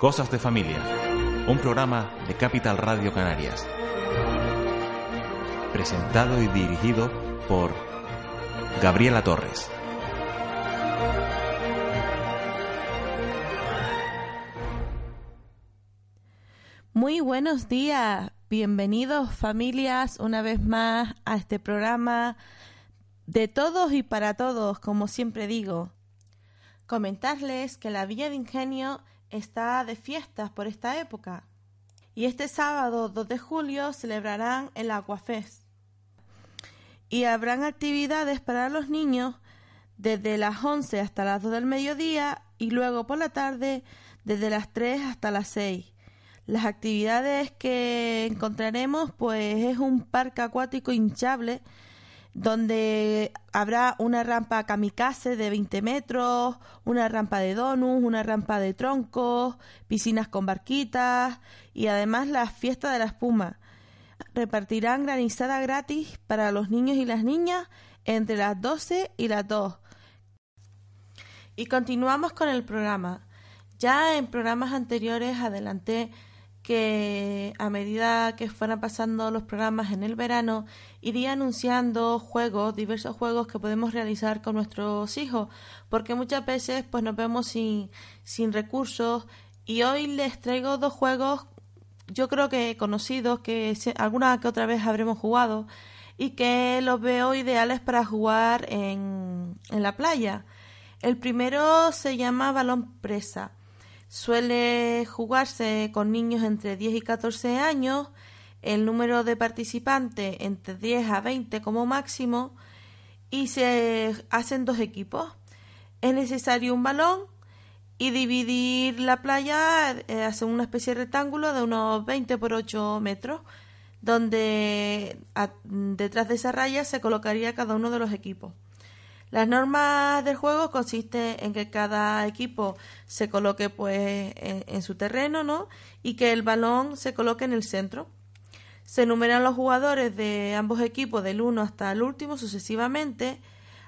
Cosas de Familia, un programa de Capital Radio Canarias. Presentado y dirigido por Gabriela Torres. Muy buenos días, bienvenidos familias una vez más a este programa de todos y para todos, como siempre digo. Comentarles que la Villa de Ingenio está de fiestas por esta época. Y este sábado 2 de julio celebrarán el Aquafest. Y habrán actividades para los niños desde las 11 hasta las 2 del mediodía y luego por la tarde desde las 3 hasta las 6. Las actividades que encontraremos pues es un parque acuático hinchable donde habrá una rampa kamikaze de 20 metros, una rampa de donuts, una rampa de troncos, piscinas con barquitas y además la fiesta de la espuma. Repartirán granizada gratis para los niños y las niñas entre las 12 y las 2. Y continuamos con el programa. Ya en programas anteriores adelanté que a medida que fueran pasando los programas en el verano, iría anunciando juegos, diversos juegos que podemos realizar con nuestros hijos, porque muchas veces pues nos vemos sin, sin recursos y hoy les traigo dos juegos yo creo que conocidos que alguna que otra vez habremos jugado y que los veo ideales para jugar en, en la playa. El primero se llama balón presa Suele jugarse con niños entre 10 y 14 años, el número de participantes entre 10 a 20 como máximo y se hacen dos equipos. Es necesario un balón y dividir la playa, eh, una especie de rectángulo de unos 20 por 8 metros, donde detrás de esa raya se colocaría cada uno de los equipos. Las normas del juego consisten en que cada equipo se coloque pues en, su terreno, ¿no? Y que el balón se coloque en el centro. Se enumeran los jugadores de ambos equipos del uno hasta el último sucesivamente,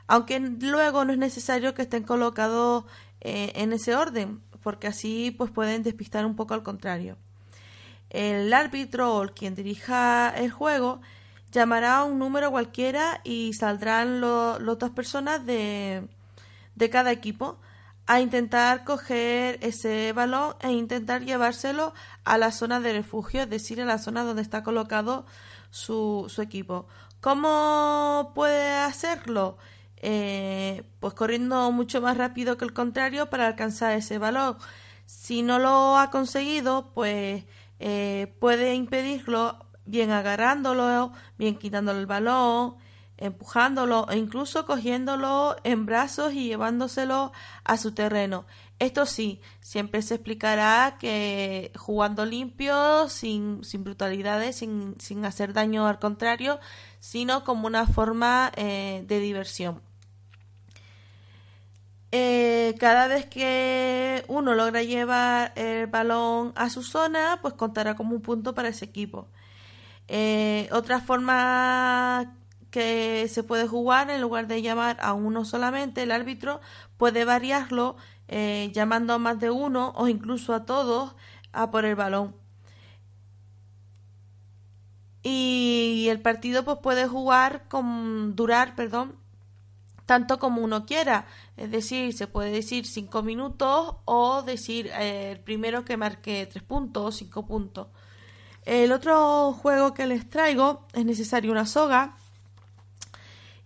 aunque luego no es necesario que estén colocados eh, en ese orden, porque así pues pueden despistar un poco al contrario. El árbitro o quien dirija el juego llamará a un número cualquiera y saldrán las dos personas de, de cada equipo a intentar coger ese balón e intentar llevárselo a la zona de refugio, es decir, a la zona donde está colocado su, su equipo. ¿Cómo puede hacerlo? Eh, pues corriendo mucho más rápido que el contrario para alcanzar ese balón. Si no lo ha conseguido, pues eh, puede impedirlo bien agarrándolo, bien quitándole el balón, empujándolo e incluso cogiéndolo en brazos y llevándoselo a su terreno. Esto sí, siempre se explicará que jugando limpio, sin, sin brutalidades, sin, sin, hacer daño al contrario, sino como una forma eh, de diversión. Eh, cada vez que uno logra llevar el balón a su zona, pues contará como un punto para ese equipo. Eh, otra forma que se puede jugar, en lugar de llamar a uno solamente, el árbitro puede variarlo eh, llamando a más de uno o incluso a todos a por el balón. Y el partido pues puede jugar con durar, perdón, tanto como uno quiera. Es decir, se puede decir cinco minutos o decir eh, el primero que marque tres puntos o cinco puntos. El otro juego que les traigo es necesario una soga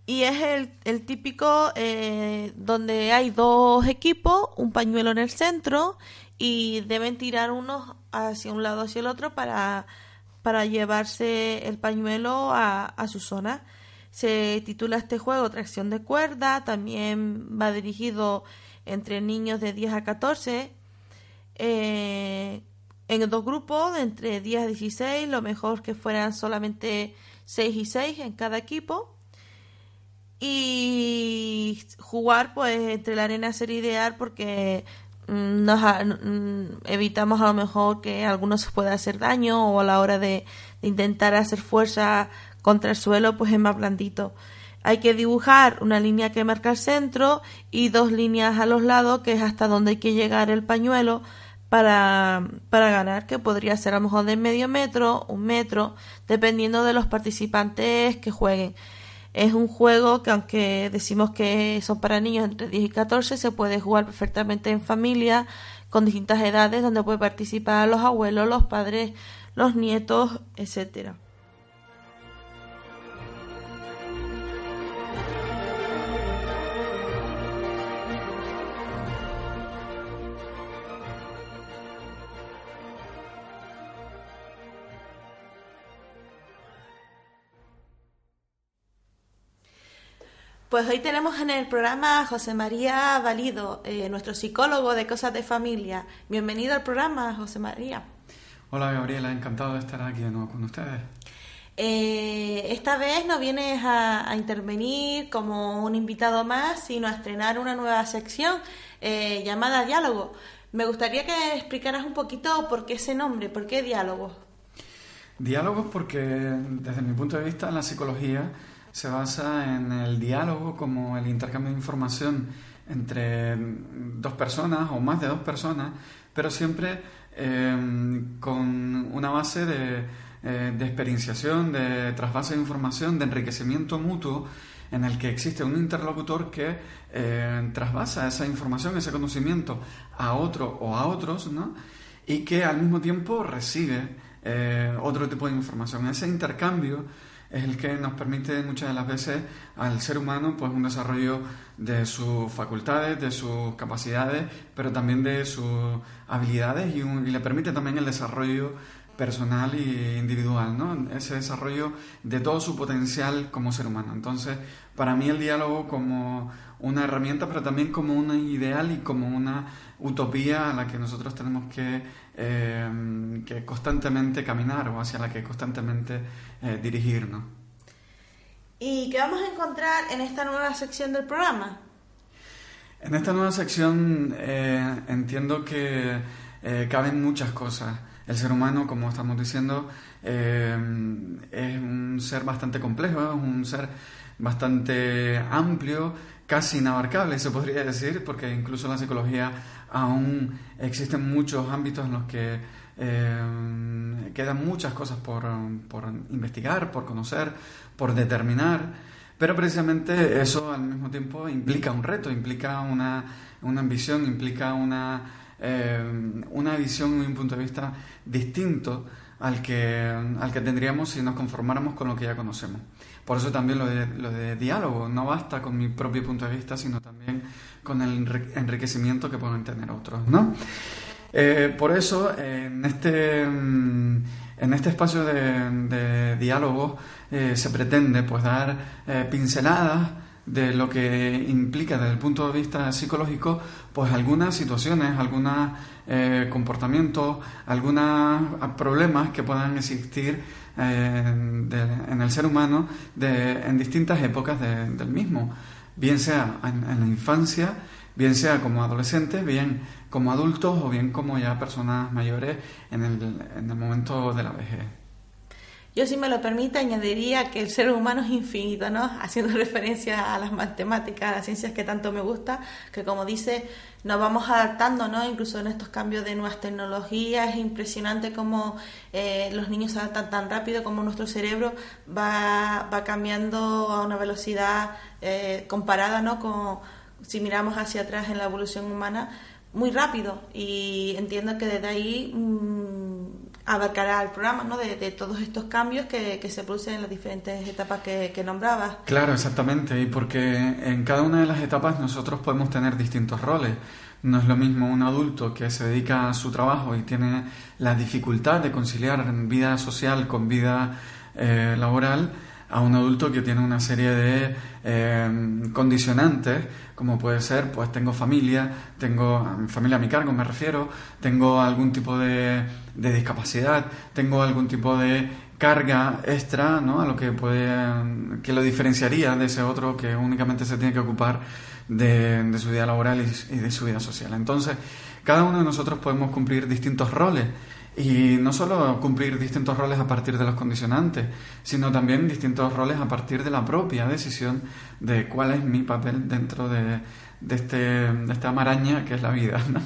y es el, típico eh, donde hay dos equipos, un pañuelo en el centro y deben tirar unos hacia un lado hacia el otro para, para llevarse el pañuelo a, su zona. Se titula este juego Tracción de cuerda, también va dirigido entre niños de 10 a 14. Eh, en dos grupos de entre 10 a 16, lo mejor que fueran solamente 6 y 6 en cada equipo. Y jugar pues entre la arena sería ideal porque mm, nos, mm, evitamos a lo mejor que alguno se pueda hacer daño o a la hora de, de intentar hacer fuerza contra el suelo pues es más blandito. Hay que dibujar una línea que marca el centro y dos líneas a los lados que es hasta donde hay que llegar el pañuelo para, para ganar, que podría ser a lo mejor de medio metro, un metro, dependiendo de los participantes que jueguen. Es un juego que aunque decimos que son para niños entre 10 y 14, se puede jugar perfectamente en familia, con distintas edades, donde puede participar los abuelos, los padres, los nietos, etcétera. Pues hoy tenemos en el programa a José María Valido, eh, nuestro psicólogo de Cosas de Familia. Bienvenido al programa, José María. Hola Gabriela, encantado de estar aquí de nuevo con ustedes. Eh, esta vez no vienes a, intervenir como un invitado más, sino a estrenar una nueva sección eh, llamada Diálogo. Me gustaría que explicaras un poquito por qué ese nombre, por qué Diálogo. Diálogos porque desde mi punto de vista en la psicología se basa en el diálogo como el intercambio de información entre dos personas o más de dos personas, pero siempre em, con una base de, eh, de, experienciación, de trasvase de información, de enriquecimiento mutuo, en el que existe un interlocutor que eh, trasvasa esa información, ese conocimiento a otro o a otros, ¿no? y que al mismo tiempo recibe eh, otro tipo de información. Ese intercambio es el que nos permite muchas de las veces al ser humano pues un desarrollo de sus facultades, de sus capacidades, pero también de sus habilidades y, le permite también el desarrollo personal e individual, ¿no? Ese desarrollo de todo su potencial como ser humano. Entonces, para mí el diálogo como una herramienta, pero también como un ideal y como una utopía a la que nosotros tenemos que, eh, que constantemente caminar o hacia la que constantemente eh, dirigirnos. ¿Y qué vamos a encontrar en esta nueva sección del programa? En esta nueva sección eh, entiendo que caben muchas cosas. El ser humano, como estamos diciendo, es un ser bastante complejo, es un ser bastante amplio, casi inabarcable, se podría decir, porque incluso en la psicología aún existen muchos ámbitos en los que eh, quedan muchas cosas por, investigar, por conocer, por determinar, pero precisamente eso al mismo tiempo implica un reto, implica una, ambición, implica una, eh, una visión y un punto de vista distinto al que, al que tendríamos si nos conformáramos con lo que ya conocemos. Por eso también lo de, lo de diálogo, no basta con mi propio punto de vista, sino también con el enriquecimiento que pueden tener otros, ¿no? Eh, por eso, en este, mm, en este espacio de, diálogo eh, se pretende pues, dar eh, pinceladas de lo que implica desde el punto de vista psicológico, pues algunas situaciones, algunos comportamientos, algunos problemas que puedan existir en el ser humano en distintas épocas del mismo, bien sea en, la infancia, bien sea como adolescentes, bien como adultos o bien como ya personas mayores en el, en el momento de la vejez. Yo, si me lo permite, añadiría que el ser humano es infinito, ¿no? Haciendo referencia a las matemáticas, a las ciencias que tanto me gusta, que como dice, nos vamos adaptando, ¿no? Incluso en estos cambios de nuevas tecnologías, es impresionante cómo eh, los niños se adaptan tan rápido, como nuestro cerebro va, va cambiando a una velocidad eh, comparada, ¿no? Con, si miramos hacia atrás en la evolución humana, muy rápido. Y entiendo que desde ahí... Mm, abarcará el programa, ¿no? De, todos estos cambios que, se producen en las diferentes etapas que, que nombrabas. Claro, exactamente, y porque en cada una de las etapas nosotros podemos tener distintos roles. No es lo mismo un adulto que se dedica a su trabajo y tiene la dificultad de conciliar vida social con vida eh, laboral a un adulto que tiene una serie de eh, condicionantes, como puede ser, pues tengo familia, tengo familia a mi cargo, me refiero, tengo algún tipo de, de discapacidad, tengo algún tipo de carga extra, ¿no? A lo que puede, que lo diferenciaría de ese otro que únicamente se tiene que ocupar de, de su vida laboral y, de su vida social. Entonces, cada uno de nosotros podemos cumplir distintos roles y no solo cumplir distintos roles a partir de los condicionantes, sino también distintos roles a partir de la propia decisión de cuál es mi papel dentro de, de, este, de esta maraña que es la vida. ¿no?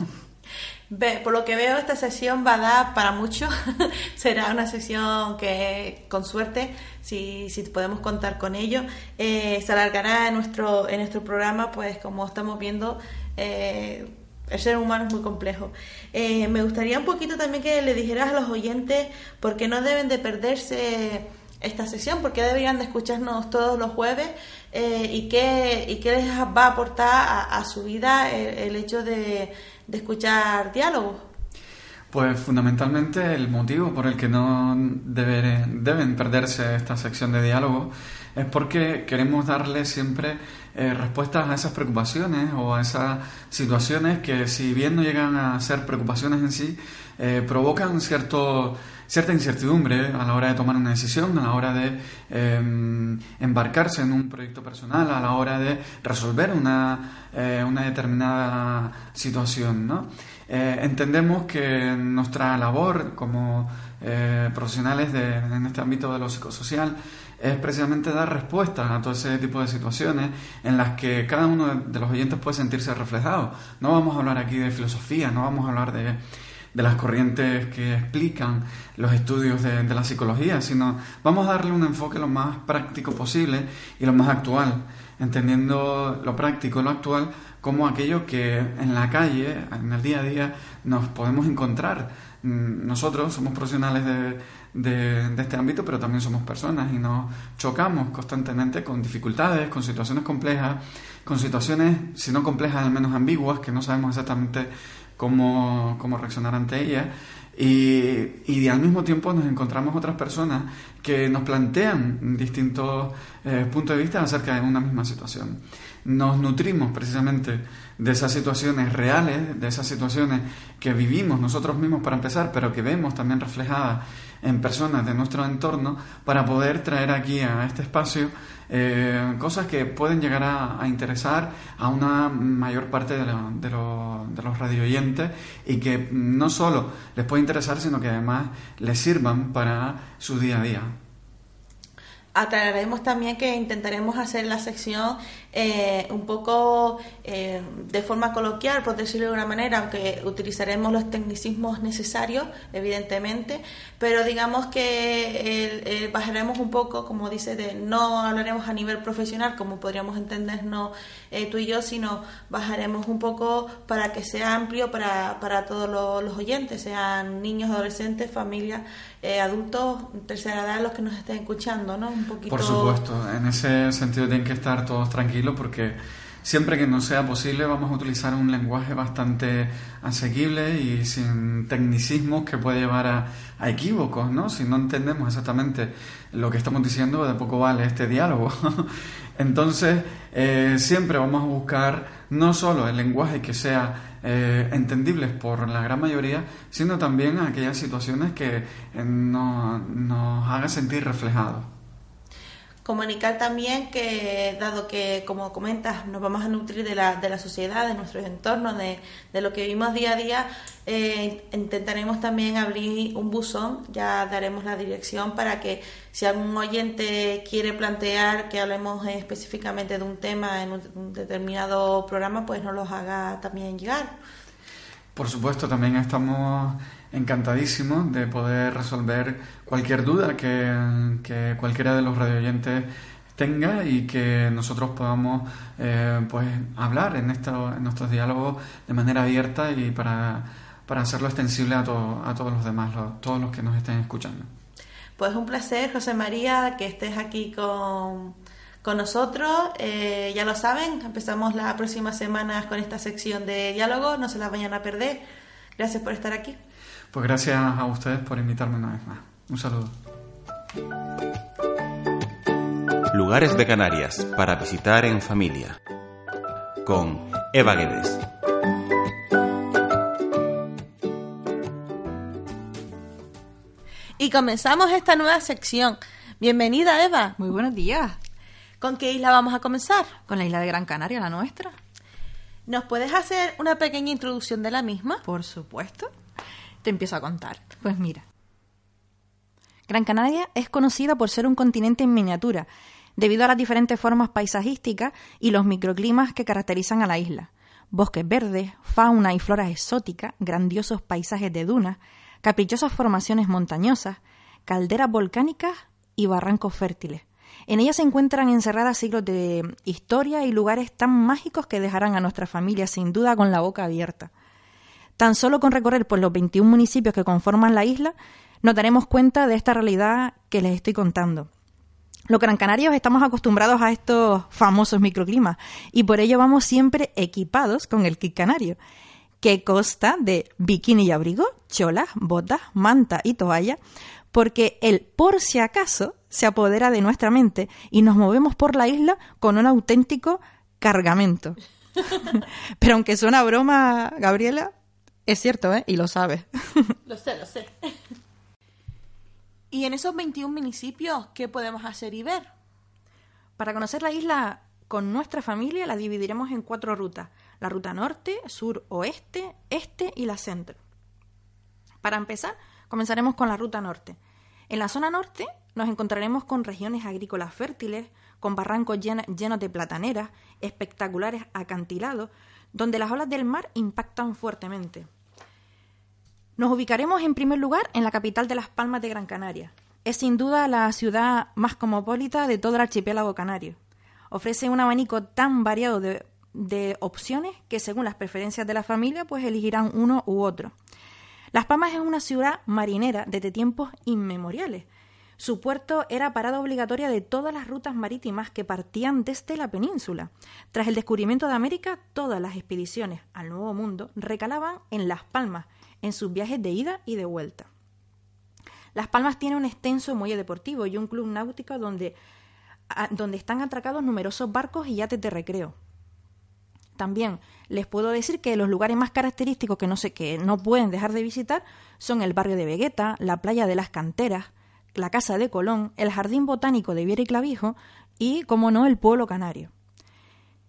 Por lo que veo, esta sesión va a dar para mucho. Será una sesión que, con suerte, si, si podemos contar con ello, eh, se alargará en nuestro, en nuestro programa, pues como estamos viendo, eh, el ser humano es muy complejo. Eh, me gustaría un poquito también que le dijeras a los oyentes por qué no deben de perderse esta sesión, por qué deberían de escucharnos todos los jueves y, qué, y qué les va a aportar a, su vida el hecho de de escuchar diálogos? Pues fundamentalmente el motivo por el que no deben perderse esta sección de diálogo es porque queremos darle siempre eh, respuestas a esas preocupaciones o a esas situaciones que si bien no llegan a ser preocupaciones en sí, eh, provocan cierto, cierta incertidumbre a la hora de tomar una decisión, a la hora de em, embarcarse en un proyecto personal, a la hora de resolver una, eh, una determinada situación. ¿no? entendemos que nuestra labor como profesionales de, en este ámbito de lo psicosocial es precisamente dar respuesta a todo ese tipo de situaciones en las que cada uno de los oyentes puede sentirse reflejado. No vamos a hablar aquí de filosofía, no vamos a hablar de, las corrientes que explican los estudios de, la psicología, sino vamos a darle un enfoque lo más práctico posible y lo más actual, entendiendo lo práctico lo actual como aquello que en la calle, en el día a día, nos podemos encontrar. Mm, nosotros somos profesionales de de, este ámbito, pero también somos personas y nos chocamos constantemente con dificultades, con situaciones complejas, con situaciones, si no complejas, al menos ambiguas, que no sabemos exactamente cómo, cómo reaccionar ante ellas. Y, y, al mismo tiempo nos encontramos otras personas que nos plantean distintos eh, puntos de vista acerca de una misma situación. Nos nutrimos precisamente de esas situaciones reales, de esas situaciones que vivimos nosotros mismos para empezar, pero que vemos también reflejadas en personas de nuestro entorno, para poder traer aquí a este espacio eh, cosas que pueden llegar a, interesar a una mayor parte de, los radioyentes y que no solo les puede interesar, sino que además les sirvan para su día a día. Aclararemos también que intentaremos hacer la sección eh, un poco eh, de forma coloquial, por decirlo de una manera, aunque utilizaremos los tecnicismos necesarios, evidentemente, pero digamos que bajaremos un poco, como dice, de no hablaremos a nivel profesional, como podríamos entendernos eh, tú y yo, sino bajaremos un poco para que sea amplio para, para todos los, los oyentes, sean niños, adolescentes, familias eh, adultos, tercera edad, los que nos estén escuchando, ¿no? Un poquito... Por supuesto, en ese sentido tienen que estar todos tranquilos porque siempre que no sea posible vamos a utilizar un lenguaje bastante asequible y sin tecnicismos que puede llevar a, equívocos, ¿no? Si no entendemos exactamente lo que estamos diciendo, de poco vale este diálogo. Entonces, eh, siempre vamos a buscar no solo el lenguaje que sea eh, entendibles por la gran mayoría, sino también aquellas situaciones que eh, nos, nos hagan sentir reflejados. Comunicar también que, dado que, como comentas, nos vamos a nutrir de la, de la sociedad, de nuestros entornos, de, de lo que vivimos día a día, eh, intentaremos también abrir un buzón, ya daremos la dirección para que si algún oyente quiere plantear que hablemos específicamente de un tema en un, determinado programa, pues nos los haga también llegar. Por supuesto, también estamos encantadísimos de poder resolver cualquier duda que, cualquiera de los radioyentes tenga y que nosotros podamos eh, pues hablar en, esto, en nuestros diálogos de manera abierta y para, hacerlo extensible a, a todos los demás, todos los que nos estén escuchando. Pues un placer, José María, que estés aquí con, con nosotros. Eh, ya lo saben, empezamos la próxima semana con esta sección de diálogo, no se la vayan a perder. Gracias por estar aquí. Pues gracias a ustedes por invitarme una vez más. Un saludo. Lugares de Canarias para visitar en familia. Con Eva Guedes. Y comenzamos esta nueva sección. Bienvenida, Eva. Muy buenos días. ¿Con qué isla vamos a comenzar? Con la isla de Gran Canaria, la nuestra. ¿Nos puedes hacer una pequeña introducción de la misma? Por supuesto te empiezo a contar. Pues mira. Gran Canaria es conocida por ser un continente en miniatura, debido a las diferentes formas paisajísticas y los microclimas que caracterizan a la isla. bosques verdes, fauna y flora exótica, grandiosos paisajes de dunas, caprichosas formaciones montañosas, calderas volcánicas y barrancos fértiles. En ella se encuentran encerradas siglos de historia y lugares tan mágicos que dejarán a nuestra familia sin duda con la boca abierta. Tan solo con recorrer por los 21 municipios que conforman la isla, nos daremos cuenta de esta realidad que les estoy contando. Los Gran Canarios estamos acostumbrados a estos famosos microclimas y por ello vamos siempre equipados con el kit canario, que consta de bikini y abrigo, cholas, botas, manta y toalla, porque el por si acaso se apodera de nuestra mente y nos movemos por la isla con un auténtico cargamento. Pero aunque suena broma, Gabriela, es cierto, ¿eh? Y lo sabes. lo sé, lo sé. ¿Y en esos 21 municipios qué podemos hacer y ver? Para conocer la isla con nuestra familia la dividiremos en cuatro rutas. La ruta norte, sur, oeste, este y la centro. Para empezar, comenzaremos con la ruta norte. En la zona norte nos encontraremos con regiones agrícolas fértiles, con barrancos llenos de plataneras, espectaculares acantilados, donde las olas del mar impactan fuertemente. Nos ubicaremos en primer lugar en la capital de Las Palmas de Gran Canaria. Es sin duda la ciudad más cosmopolita de todo el archipiélago canario. Ofrece un abanico tan variado de, de opciones que según las preferencias de la familia pues elegirán uno u otro. Las Palmas es una ciudad marinera desde tiempos inmemoriales. Su puerto era parada obligatoria de todas las rutas marítimas que partían desde la península. Tras el descubrimiento de América, todas las expediciones al Nuevo Mundo recalaban en Las Palmas, en sus viajes de ida y de vuelta. Las Palmas tiene un extenso muelle deportivo y un club náutico donde, donde están atracados numerosos barcos y yates de recreo. También les puedo decir que los lugares más característicos que no, sé, que no pueden dejar de visitar son el barrio de Vegueta, la playa de las Canteras, la Casa de Colón, el Jardín Botánico de Viera y Clavijo y, como no, el Pueblo Canario.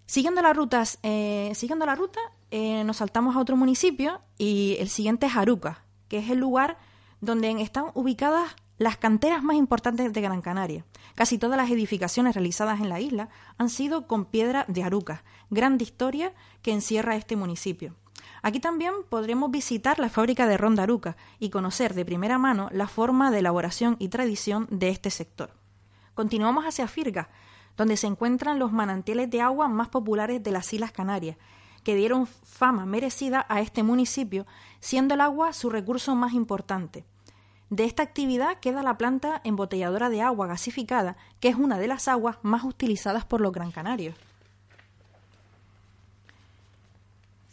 Siguiendo, las rutas, eh, siguiendo la ruta, eh, nos saltamos a otro municipio y el siguiente es Aruca, que es el lugar donde están ubicadas las canteras más importantes de Gran Canaria. Casi todas las edificaciones realizadas en la isla han sido con piedra de Aruca, grande historia que encierra este municipio. Aquí también podremos visitar la fábrica de Ronda Aruca y conocer de primera mano la forma de elaboración y tradición de este sector. Continuamos hacia Firga, donde se encuentran los manantiales de agua más populares de las Islas Canarias, que dieron fama merecida a este municipio, siendo el agua su recurso más importante. De esta actividad queda la planta embotelladora de agua gasificada, que es una de las aguas más utilizadas por los Gran Canarios.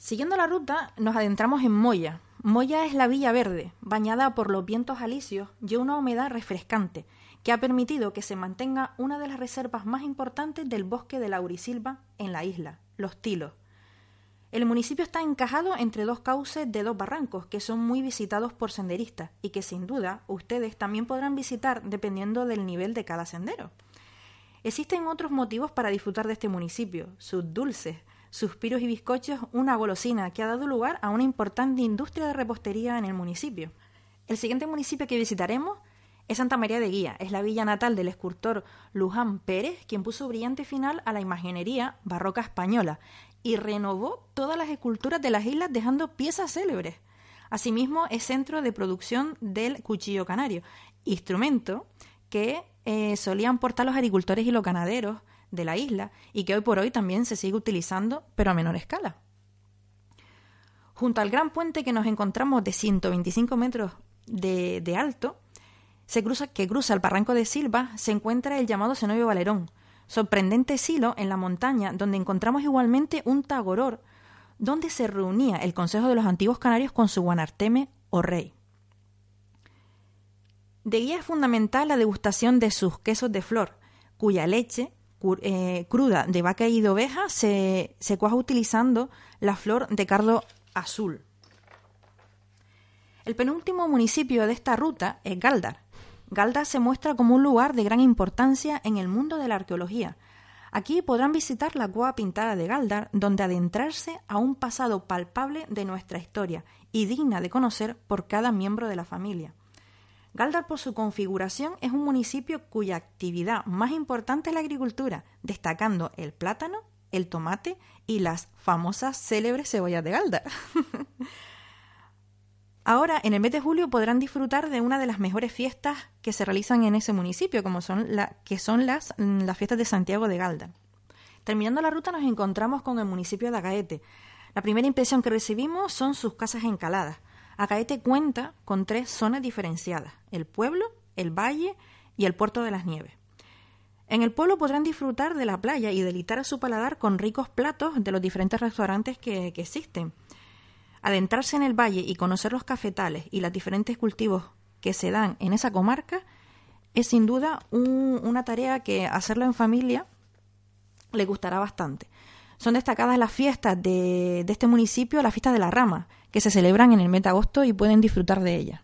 Siguiendo la ruta, nos adentramos en Moya. Moya es la villa verde, bañada por los vientos alisios y una humedad refrescante, que ha permitido que se mantenga una de las reservas más importantes del bosque de laurisilva en la isla, los tilos. El municipio está encajado entre dos cauces de dos barrancos que son muy visitados por senderistas y que sin duda ustedes también podrán visitar dependiendo del nivel de cada sendero. Existen otros motivos para disfrutar de este municipio, sus dulces, suspiros y bizcochos, una golosina que ha dado lugar a una importante industria de repostería en el municipio. El siguiente municipio que visitaremos es Santa María de Guía, es la villa natal del escultor Luján Pérez, quien puso brillante final a la imaginería barroca española y renovó todas las esculturas de las islas dejando piezas célebres. Asimismo, es centro de producción del cuchillo canario, instrumento que eh, solían portar los agricultores y los ganaderos de la isla y que hoy por hoy también se sigue utilizando, pero a menor escala. Junto al gran puente que nos encontramos de 125 metros de, alto, se cruza, que cruza el barranco de Silva, se encuentra el llamado Cenobio Valerón, sorprendente silo en la montaña donde encontramos igualmente un tagoror donde se reunía el Consejo de los Antiguos Canarios con su guanarteme o rey. De guía es fundamental la degustación de sus quesos de flor, cuya leche eh, cruda de vaca y de oveja se, se cuaja utilizando la flor de cardo azul. El penúltimo municipio de esta ruta es Galdar, Galdar se muestra como un lugar de gran importancia en el mundo de la arqueología. Aquí podrán visitar la cueva pintada de Galdar, donde adentrarse a un pasado palpable de nuestra historia y digna de conocer por cada miembro de la familia. Galdar, por su configuración, es un municipio cuya actividad más importante es la agricultura, destacando el plátano el tomate y las famosas célebres cebollas de Galda. Ahora, en el mes de julio podrán disfrutar de una de las mejores fiestas que se realizan en ese municipio, como son que son las, mm, las fiestas de Santiago de Galda. Terminando la ruta nos encontramos con el municipio de Agaete. La primera impresión que recibimos son sus casas encaladas. Agaete cuenta con tres zonas diferenciadas, el pueblo, el valle y el puerto de las nieves. En el pueblo podrán disfrutar de la playa y delitar a su paladar con ricos platos de los diferentes restaurantes que, que existen. Adentrarse en el valle y conocer los cafetales y los diferentes cultivos que se dan en esa comarca es sin duda un- una tarea que hacerlo en familia le gustará bastante. Son destacadas las fiestas de, de este municipio, las fiestas de la rama, que se celebran en el mes de agosto y pueden disfrutar de ellas.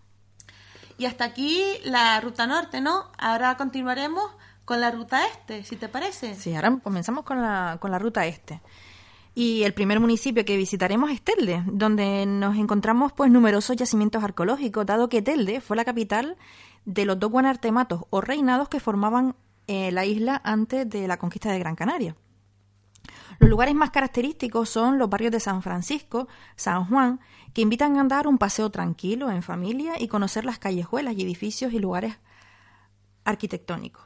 Y hasta aquí la ruta norte, ¿no? Ahora continuaremos con la ruta este, si te parece. Sí, ahora comenzamos con la, con la ruta este. Y el primer municipio que visitaremos es Telde, donde nos encontramos pues numerosos yacimientos arqueológicos, dado que Telde fue la capital de los dos guanartematos o reinados que formaban eh, la isla antes de la conquista de Gran Canaria. Los lugares más característicos son los barrios de San Francisco, San Juan, que invitan a andar un paseo tranquilo en familia y conocer las callejuelas y edificios y lugares arquitectónicos.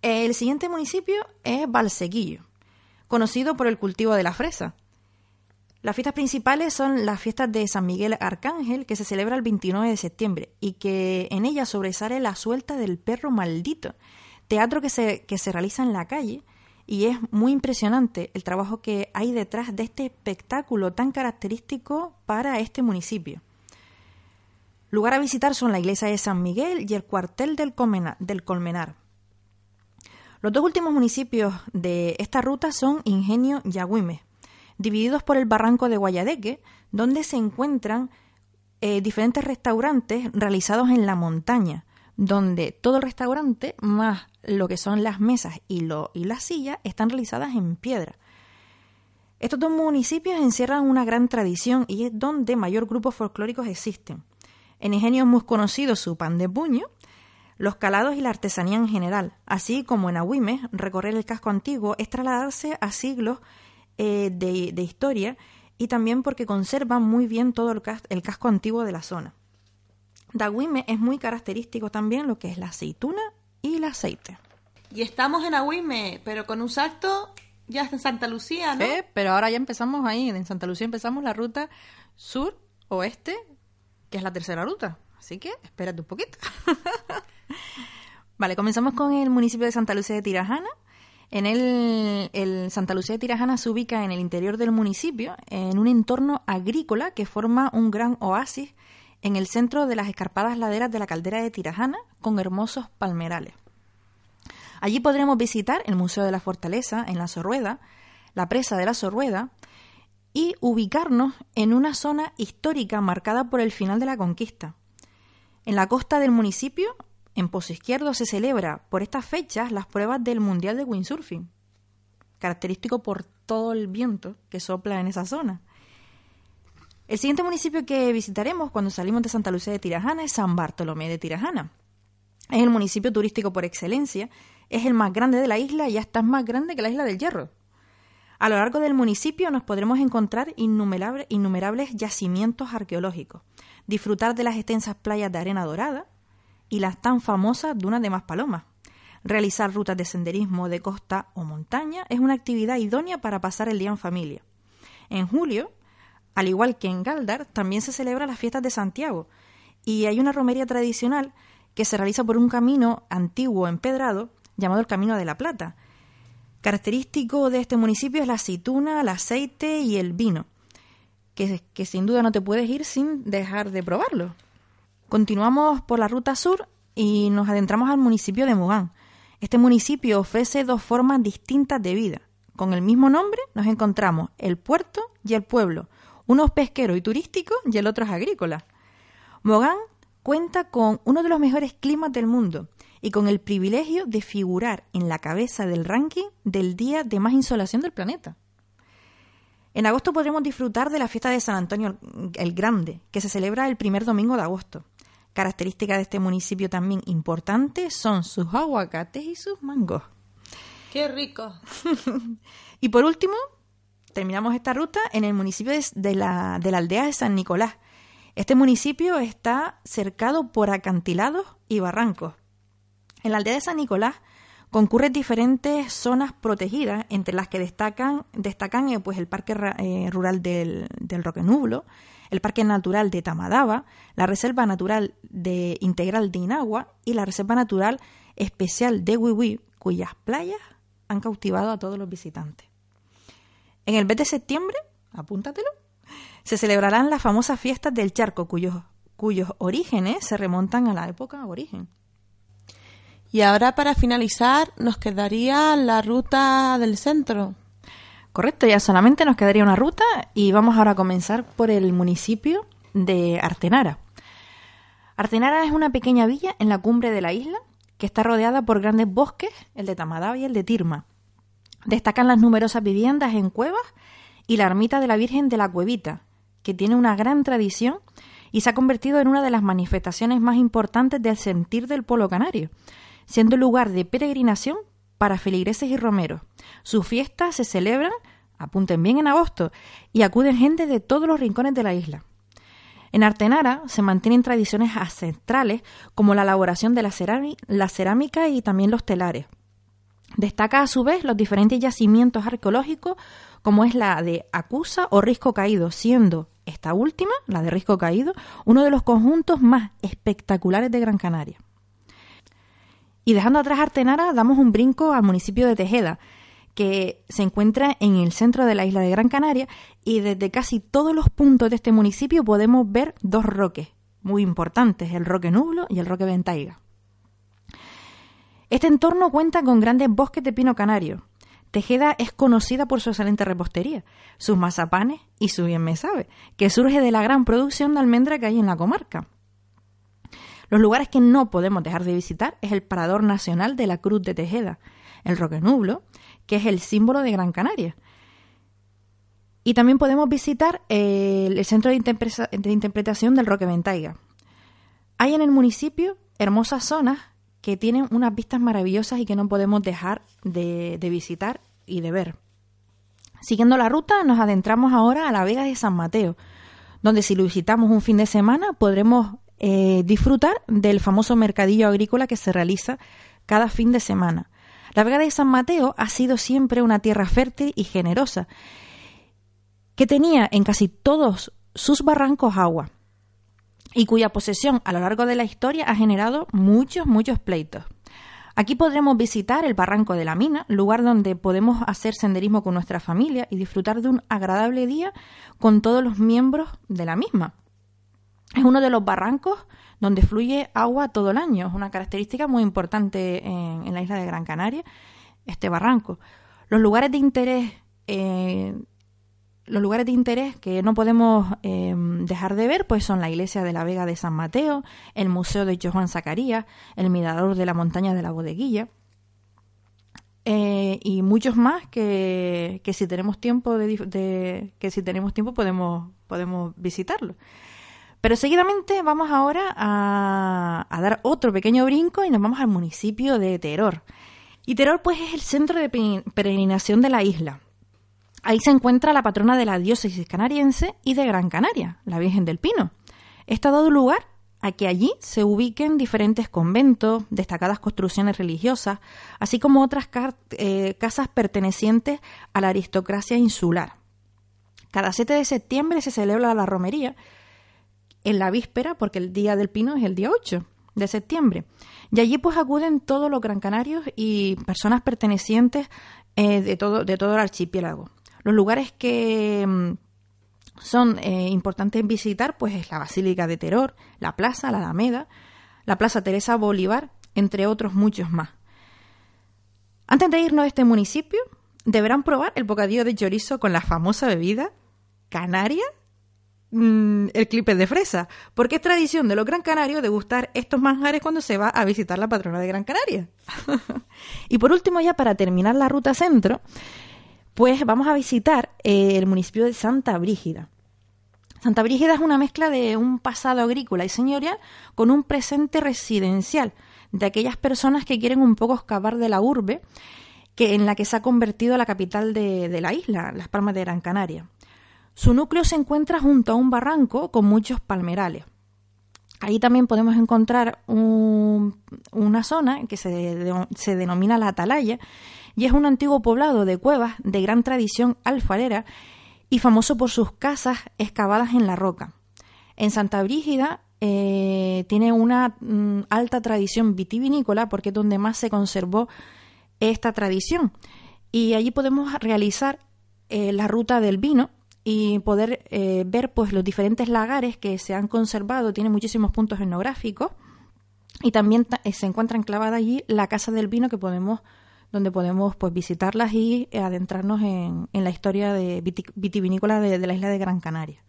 El siguiente municipio es Valsequillo, conocido por el cultivo de la fresa. Las fiestas principales son las fiestas de San Miguel Arcángel, que se celebra el 29 de septiembre, y que en ella sobresale la suelta del perro maldito, teatro que se, que se realiza en la calle, y es muy impresionante el trabajo que hay detrás de este espectáculo tan característico para este municipio. Lugar a visitar son la iglesia de San Miguel y el cuartel del, Colmena- del Colmenar. Los dos últimos municipios de esta ruta son Ingenio y divididos por el barranco de Guayadeque, donde se encuentran eh, diferentes restaurantes realizados en la montaña, donde todo el restaurante, más lo que son las mesas y, lo, y las sillas, están realizadas en piedra. Estos dos municipios encierran una gran tradición y es donde mayor grupos folclóricos existen. En Ingenio es muy conocido su pan de puño, los calados y la artesanía en general, así como en Agüimes, recorrer el casco antiguo es trasladarse a siglos eh, de, historia y también porque conserva muy bien todo el, cas- el casco antiguo de la zona. De Agüimes es muy característico también lo que es la aceituna y el aceite. Y estamos en Agüime, pero con un salto ya está en Santa Lucía, ¿no? Eh, pero ahora ya empezamos ahí, en Santa Lucía empezamos la ruta sur-oeste, que es la tercera ruta. Así que espérate un poquito. vale, comenzamos con el municipio de Santa Lucía de Tirajana. En el, el Santa Lucía de Tirajana se ubica en el interior del municipio, en un entorno agrícola que forma un gran oasis en el centro de las escarpadas laderas de la caldera de Tirajana, con hermosos palmerales. Allí podremos visitar el Museo de la Fortaleza en la Sorrueda, la presa de la Sorrueda y ubicarnos en una zona histórica marcada por el final de la conquista. En la costa del municipio, en Pozo Izquierdo, se celebra por estas fechas las pruebas del Mundial de Windsurfing, característico por todo el viento que sopla en esa zona. El siguiente municipio que visitaremos cuando salimos de Santa Lucía de Tirajana es San Bartolomé de Tirajana. Es el municipio turístico por excelencia, es el más grande de la isla y hasta es más grande que la isla del Hierro. A lo largo del municipio nos podremos encontrar innumerables, innumerables yacimientos arqueológicos, disfrutar de las extensas playas de arena dorada y las tan famosas dunas de Maspalomas. Realizar rutas de senderismo de costa o montaña es una actividad idónea para pasar el día en familia. En julio, al igual que en Galdar, también se celebran las fiestas de Santiago y hay una romería tradicional que se realiza por un camino antiguo empedrado llamado el Camino de la Plata. Característico de este municipio es la aceituna, el aceite y el vino, que, que sin duda no te puedes ir sin dejar de probarlo. Continuamos por la ruta sur y nos adentramos al municipio de Mugán. Este municipio ofrece dos formas distintas de vida. Con el mismo nombre nos encontramos el puerto y el pueblo, uno es pesquero y turístico y el otro es agrícola. Mogán cuenta con uno de los mejores climas del mundo y con el privilegio de figurar en la cabeza del ranking del día de más insolación del planeta. En agosto podremos disfrutar de la fiesta de San Antonio el Grande, que se celebra el primer domingo de agosto. Características de este municipio también importante son sus aguacates y sus mangos. ¡Qué rico! y por último, terminamos esta ruta en el municipio de la, de la aldea de San Nicolás. Este municipio está cercado por acantilados y barrancos. En la aldea de San Nicolás concurren diferentes zonas protegidas, entre las que destacan, eh, pues el Parque eh, Rural del, del Roque Nublo, el Parque Natural de Tamadaba, la Reserva Natural de Integral de Inagua y la Reserva Natural Especial de Huihui, cuyas playas han cautivado a todos los visitantes. En el mes de septiembre, apúntatelo, se celebrarán las famosas fiestas del charco, cuyos, cuyos orígenes se remontan a la época origen. Y ahora para finalizar nos quedaría la ruta del centro. Correcto, ya solamente nos quedaría una ruta y vamos ahora a comenzar por el municipio de Artenara. Artenara es una pequeña villa en la cumbre de la isla que está rodeada por grandes bosques, el de Tamadaba y el de Tirma. Destacan las numerosas viviendas en cuevas y la ermita de la Virgen de la Cuevita, que tiene una gran tradición y se ha convertido en una de las manifestaciones más importantes del sentir del pueblo canario, siendo lugar de peregrinación para feligreses y romeros. Sus fiestas se celebran, apunten bien, en agosto y acuden gente de todos los rincones de la isla. En Artenara se mantienen tradiciones ancestrales como la elaboración de la, la cerámica y también los telares. Destaca a su vez los diferentes yacimientos arqueológicos como es la de Acusa o Risco Caído, siendo esta última, la de Risco Caído, uno de los conjuntos más espectaculares de Gran Canaria. Y dejando atrás Artenara, damos un brinco al municipio de Tejeda, que se encuentra en el centro de la isla de Gran Canaria y desde casi todos los puntos de este municipio podemos ver dos roques muy importantes, el Roque Nublo y el Roque Ventaiga. Este entorno cuenta con grandes bosques de pino canario. Tejeda es conocida por su excelente repostería, sus mazapanes y su bien me sabe, que surge de la gran producción de almendra que hay en la comarca. Los lugares que no podemos dejar de visitar es el Parador Nacional de la Cruz de Tejeda, el Roque Nublo, que es el símbolo de Gran Canaria. Y también podemos visitar el, Centro de, Interpretación del Roque Ventaiga. Hay en el municipio hermosas zonas que tienen unas vistas maravillosas y que no podemos dejar de, de visitar y de ver. Siguiendo la ruta, nos adentramos ahora a la Vega de San Mateo, donde si lo visitamos un fin de semana podremos eh, disfrutar del famoso mercadillo agrícola que se realiza cada fin de semana. La Vega de San Mateo ha sido siempre una tierra fértil y generosa, que tenía en casi todos sus barrancos agua, y cuya posesión a lo largo de la historia ha generado muchos, muchos pleitos. Aquí podremos visitar el Barranco de la Mina, lugar donde podemos hacer senderismo con nuestra familia y disfrutar de un agradable día con todos los miembros de la misma. Es uno de los barrancos donde fluye agua todo el año. Es una característica muy importante en, la isla de Gran Canaria, este barranco. Los lugares de interés, eh, los lugares de interés que no podemos eh, dejar de ver, pues son la iglesia de la Vega de San Mateo, el museo de Johan Zacarías, el mirador de la montaña de la Bodeguilla. Eh, y muchos más que, que si tenemos tiempo de, que si tenemos tiempo podemos podemos visitarlo. Pero seguidamente vamos ahora a, dar otro pequeño brinco y nos vamos al municipio de Teror. Y Teror pues es el centro de peregrinación de la isla. Ahí se encuentra la patrona de la diócesis canariense y de Gran Canaria, la Virgen del Pino. Esto ha dado lugar a que allí se ubiquen diferentes conventos, destacadas construcciones religiosas, así como otras eh, casas pertenecientes a la aristocracia insular. Cada 7 de septiembre se celebra la romería, en la víspera, porque el día del pino es el día 8 de septiembre. Y allí pues acuden todos los gran canarios y personas pertenecientes eh, de, todo, de todo el archipiélago. Los lugares que mm, son eh, importantes visitar pues es la Basílica de Teror, la Plaza, la Alameda, la Plaza Teresa Bolívar, entre otros muchos más. Antes de irnos a este municipio, deberán probar el bocadillo de chorizo con la famosa bebida canaria Mm, el clipe de fresa, porque es tradición de los Gran Canarios degustar estos manjares cuando se va a visitar la patrona de Gran Canaria. y por último, ya para terminar la ruta centro, pues vamos a visitar eh, el municipio de Santa Brígida. Santa Brígida es una mezcla de un pasado agrícola y señorial con un presente residencial de aquellas personas que quieren un poco escapar de la urbe que, en la que se ha convertido la capital de, la isla, Las Palmas de Gran Canaria. Su núcleo se encuentra junto a un barranco con muchos palmerales. Ahí también podemos encontrar una zona que se, se, denomina la Atalaya y es un antiguo poblado de cuevas de gran tradición alfarera y famoso por sus casas excavadas en la roca. En Santa Brígida eh, tiene una mm, alta tradición vitivinícola porque es donde más se conservó esta tradición. Y allí podemos realizar eh, la ruta del vino y poder eh, ver pues los diferentes lagares que se han conservado, tiene muchísimos puntos etnográficos y también se encuentra enclavada allí la casa del vino que podemos donde podemos pues visitarlas y adentrarnos en, la historia de vitivinícola de, de la isla de Gran Canaria.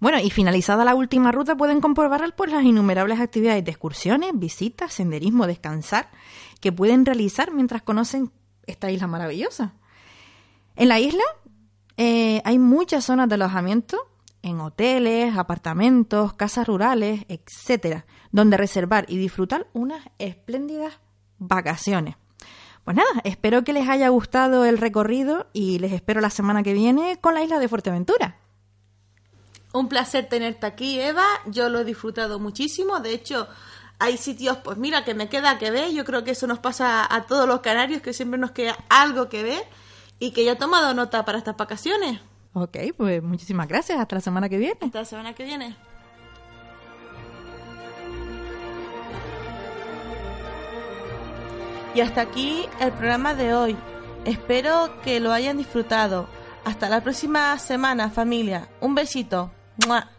Bueno, y finalizada la última ruta pueden comprobar pues, las innumerables actividades de excursiones, visitas, senderismo, descansar que pueden realizar mientras conocen esta isla maravillosa. En la isla eh, hay muchas zonas de alojamiento en hoteles, apartamentos, casas rurales, etcétera, donde reservar y disfrutar unas espléndidas vacaciones. Pues nada, espero que les haya gustado el recorrido y les espero la semana que viene con la isla de Fuerteventura. Un placer tenerte aquí, Eva. Yo lo he disfrutado muchísimo. De hecho, hay sitios, pues mira, que me queda que ver. Yo creo que eso nos pasa a todos los canarios, que siempre nos queda algo que ver y que ya he tomado nota para estas vacaciones. Ok, pues muchísimas gracias. Hasta la semana que viene. Hasta la semana que viene. Y hasta aquí el programa de hoy. Espero que lo hayan disfrutado. Hasta la próxima semana, familia. Un besito. ¡Mua!